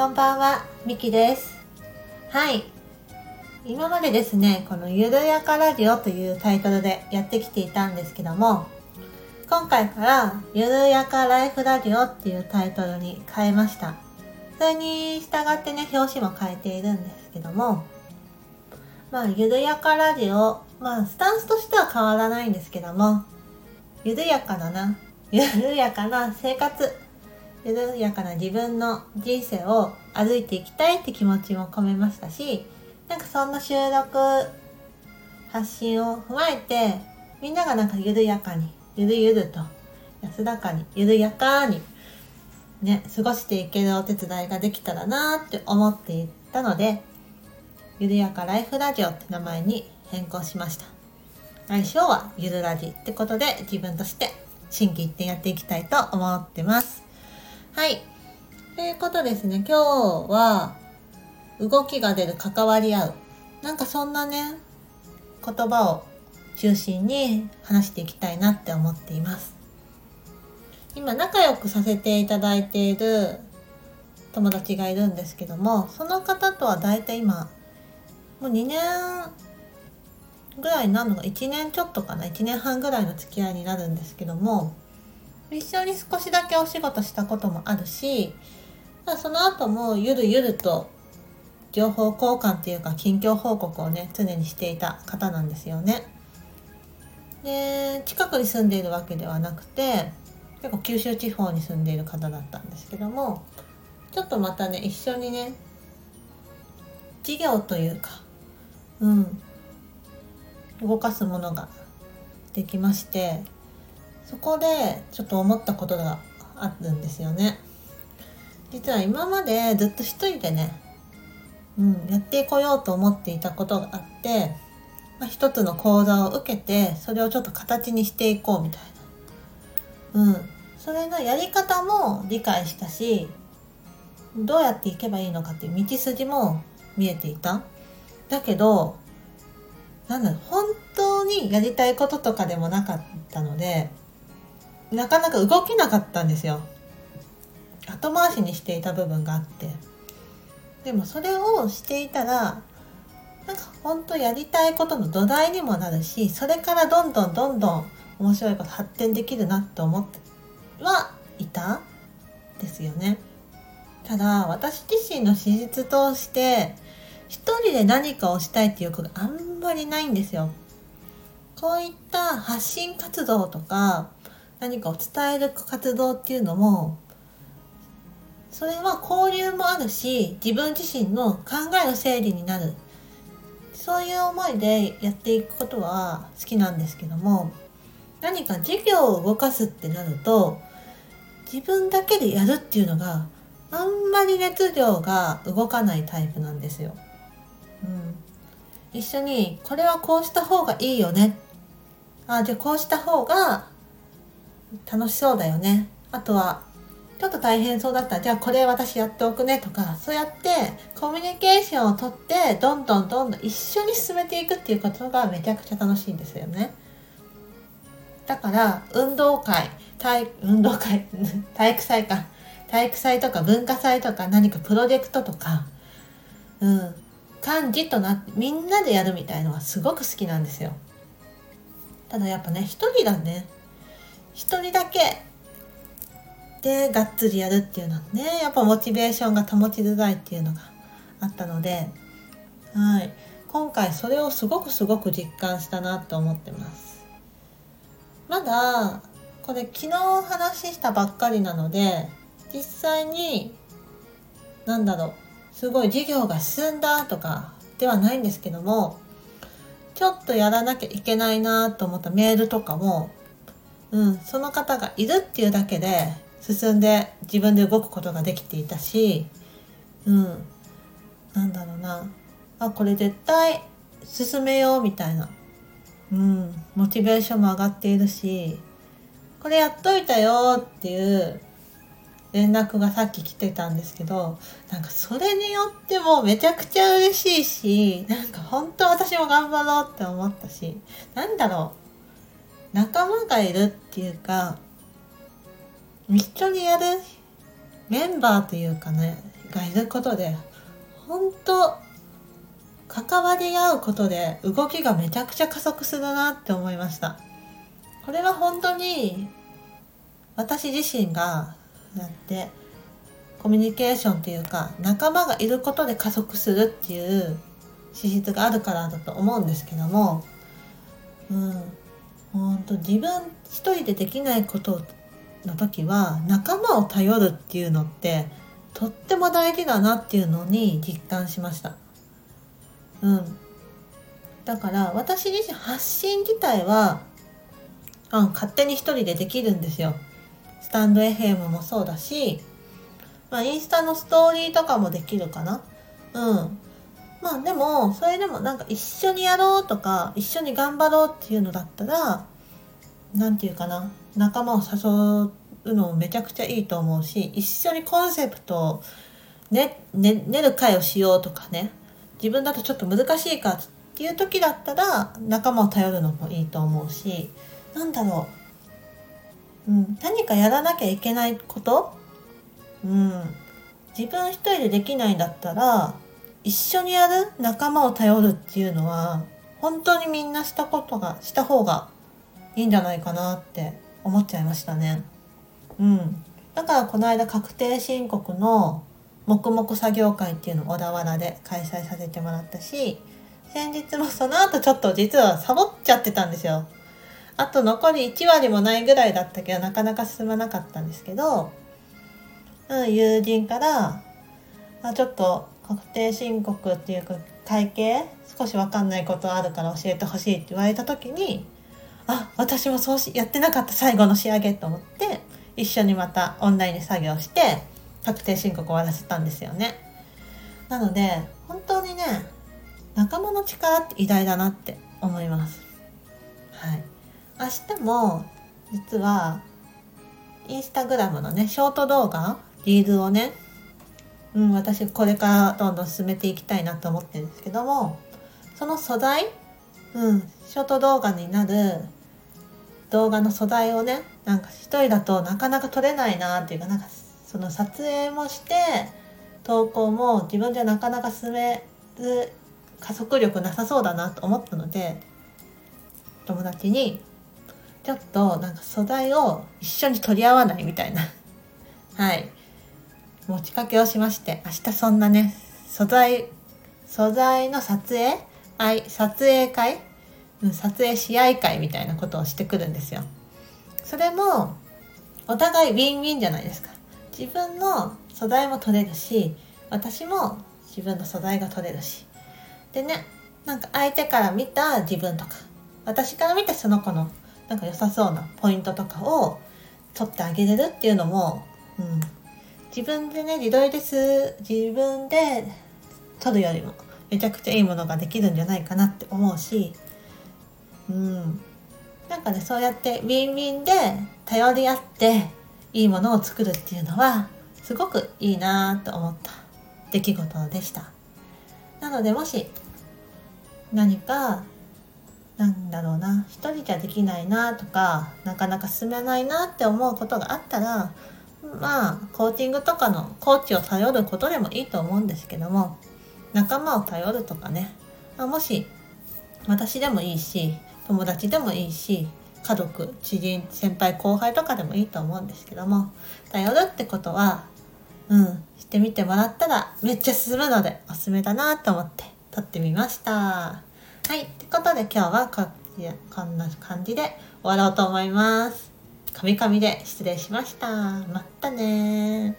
こんばんは、みきです。はい。今までですね、このゆるやかラジオというタイトルでやってきていたんですけども、今回からゆるやかライフラジオっていうタイトルに変えました。それに従ってね、表紙も変えているんですけども、まあ、ゆるやかラジオ、まあ、スタンスとしては変わらないんですけども、緩やかだな、緩やかな生活、緩やかな自分の人生を歩いていきたいって気持ちも込めましたし、なんかそんな収録、発信を踏まえて、みんながなんか緩やかに、ゆるゆると、安らかに、緩やかに、ね、過ごしていけるお手伝いができたらなって思っていたので、ゆるやかライフラジオって名前に変更しました。来週はゆるラジってことで自分として心機一転やっていきたいと思ってます。はい。ということですね、今日は動きが出る関わり合う。なんかそんなね、言葉を中心に話していきたいなって思っています。今仲良くさせていただいている友達がいるんですけども、その方とはだいたい今、もう2年ぐらいになるのが1年ちょっとかな1年半ぐらいの付き合いになるんですけども一緒に少しだけお仕事したこともあるしまあその後もゆるゆると情報交換っていうか近況報告をね常にしていた方なんですよね。で近くに住んでいるわけではなくて結構九州地方に住んでいる方だったんですけどもちょっとまたね一緒にね事業というかうん動かすものができましてそこでちょっと思ったことがあるんですよね。実は今までずっと一人でね、うん、やってこようと思っていたことがあって、まあ、一つの講座を受けてそれをちょっと形にしていこうみたいな。うん。それのやり方も理解したしどうやっていけばいいのかっていう道筋も見えていた。だけどなんだろう本当にやりたいこととかでもなかったのでなかなか動けなかったんですよ。後回しにしていた部分があって。でもそれをしていたらなんか本当やりたいことの土台にもなるしそれからどんどんどんどん面白いこと発展できるなって思ってはいたですよね。ただ私自身の資質として一人で何かをしたいっていう欲があんまりないんですよ。こういった発信活動とか何かを伝える活動っていうのもそれは交流もあるし自分自身の考えの整理になる。そういう思いでやっていくことは好きなんですけども何か事業を動かすってなると自分だけでやるっていうのがあんまり熱量が動かないタイプなんですよ。うん、一緒にこれはこうした方がいいよね。あじゃあこうした方が楽しそうだよね。あとはちょっと大変そうだった。らじゃあこれ私やっておくね。とかそうやってコミュニケーションをとってどんどんどんどん一緒に進めていくっていうことがめちゃくちゃ楽しいんですよね。だから運動会体運動会 体育祭か。体育祭とか文化祭とか何かプロジェクトとか。うん。幹事となってみんなでやるみたいのはすごく好きなんですよ。ただやっぱね一人だね一人だけでがっつりやるっていうのはね。やっぱモチベーションが保ちづらいっていうのがあったので。はい。今回それをすごくすごく実感したなと思ってます。まだこれ昨日話したばっかりなので実際に何だろう。すごい授業が進んだとかではないんですけどもちょっとやらなきゃいけないなと思ったメールとかも、うん、その方がいるっていうだけで進んで自分で動くことができていたし、うん、なんだろうな。あこれ絶対進めようみたいな、うん、モチベーションも上がっているしこれやっといたよっていう連絡がさっき来てたんですけどなんかそれによってもめちゃくちゃ嬉しいしなんか本当私も頑張ろうって思ったしなんだろう。仲間がいるっていうか一緒にやるメンバーというかねがいることで本当関わり合うことで動きがめちゃくちゃ加速するなって思いました。これは本当に私自身がやってコミュニケーションっていうか仲間がいることで加速するっていう資質があるからだと思うんですけどもうん。本当自分一人でできないことの時は仲間を頼るっていうのってとっても大事だなっていうのに実感しました。うん。だから私自身発信自体は、うん、勝手に一人でできるんですよ。スタンド FM もそうだし、まあインスタのストーリーとかもできるかな。うん。まあでも、それでもなんか一緒にやろうとか、一緒に頑張ろうっていうのだったら、なんていうかな、仲間を誘うのもめちゃくちゃいいと思うし、一緒にコンセプトをね、ね、練る会をしようとかね、自分だとちょっと難しいかっていう時だったら、仲間を頼るのもいいと思うし、なんだろう、うん、何かやらなきゃいけないこと？うん、自分一人でできないんだったら、一緒にやる仲間を頼るっていうのは本当にみんなしたことがした方がいいんじゃないかなって思っちゃいましたね。うん。だからこの間確定申告の黙々作業会っていうのを小田原で開催させてもらったし先日もその後ちょっと実はサボっちゃってたんですよ。あと残り1割もないぐらいだったけどなかなか進まなかったんですけど、うん、友人からあちょっと確定申告っていうか会計少し分かんないことあるから教えてほしいって言われた時にあ私もそうしやってなかった最後の仕上げと思って一緒にまたオンラインで作業して確定申告終わらせたんですよね。なので本当にね仲間の力って偉大だなって思います。はい。明日も実はインスタグラムのねショート動画リールをねうん、私これからどんどん進めていきたいなと思ってるんですけどもその素材、うん、ショート動画になる動画の素材をねなんか一人だとなかなか撮れないなっていうかなんかその撮影もして投稿も自分じゃなかなか進めず加速力なさそうだなと思ったので友達にちょっとなんか素材を一緒に取り合わないみたいな。はい。持ちかけをしまして、明日そんなね、素材、素材の撮影？はい、撮影会？撮影試合会みたいなことをしてくるんですよ。それも、お互いウィンウィンじゃないですか。自分の素材も取れるし、私も自分の素材が取れるし。でね、なんか相手から見た自分とか、私から見たその子のなんか良さそうなポイントとかを取ってあげれるっていうのも、うん、自分でね自撮りです。自分で撮るよりもめちゃくちゃいいものができるんじゃないかなって思うしうん。なんかねそうやってウィンウィンで頼り合っていいものを作るっていうのはすごくいいなと思った。出来事でした。なのでもし何かなんだろうな一人じゃできないなとかなかなか進めないなって思うことがあったらまあコーチングとかのコーチを頼ることでもいいと思うんですけども仲間を頼るとかね、まあ、もし私でもいいし友達でもいいし家族知人先輩後輩とかでもいいと思うんですけども頼るってことはうんしてみてもらったらめっちゃ進むのでおすすめだなと思って撮ってみました。はいってことで今日はここんな感じで終わろうと思います。カミカミで失礼しました。またね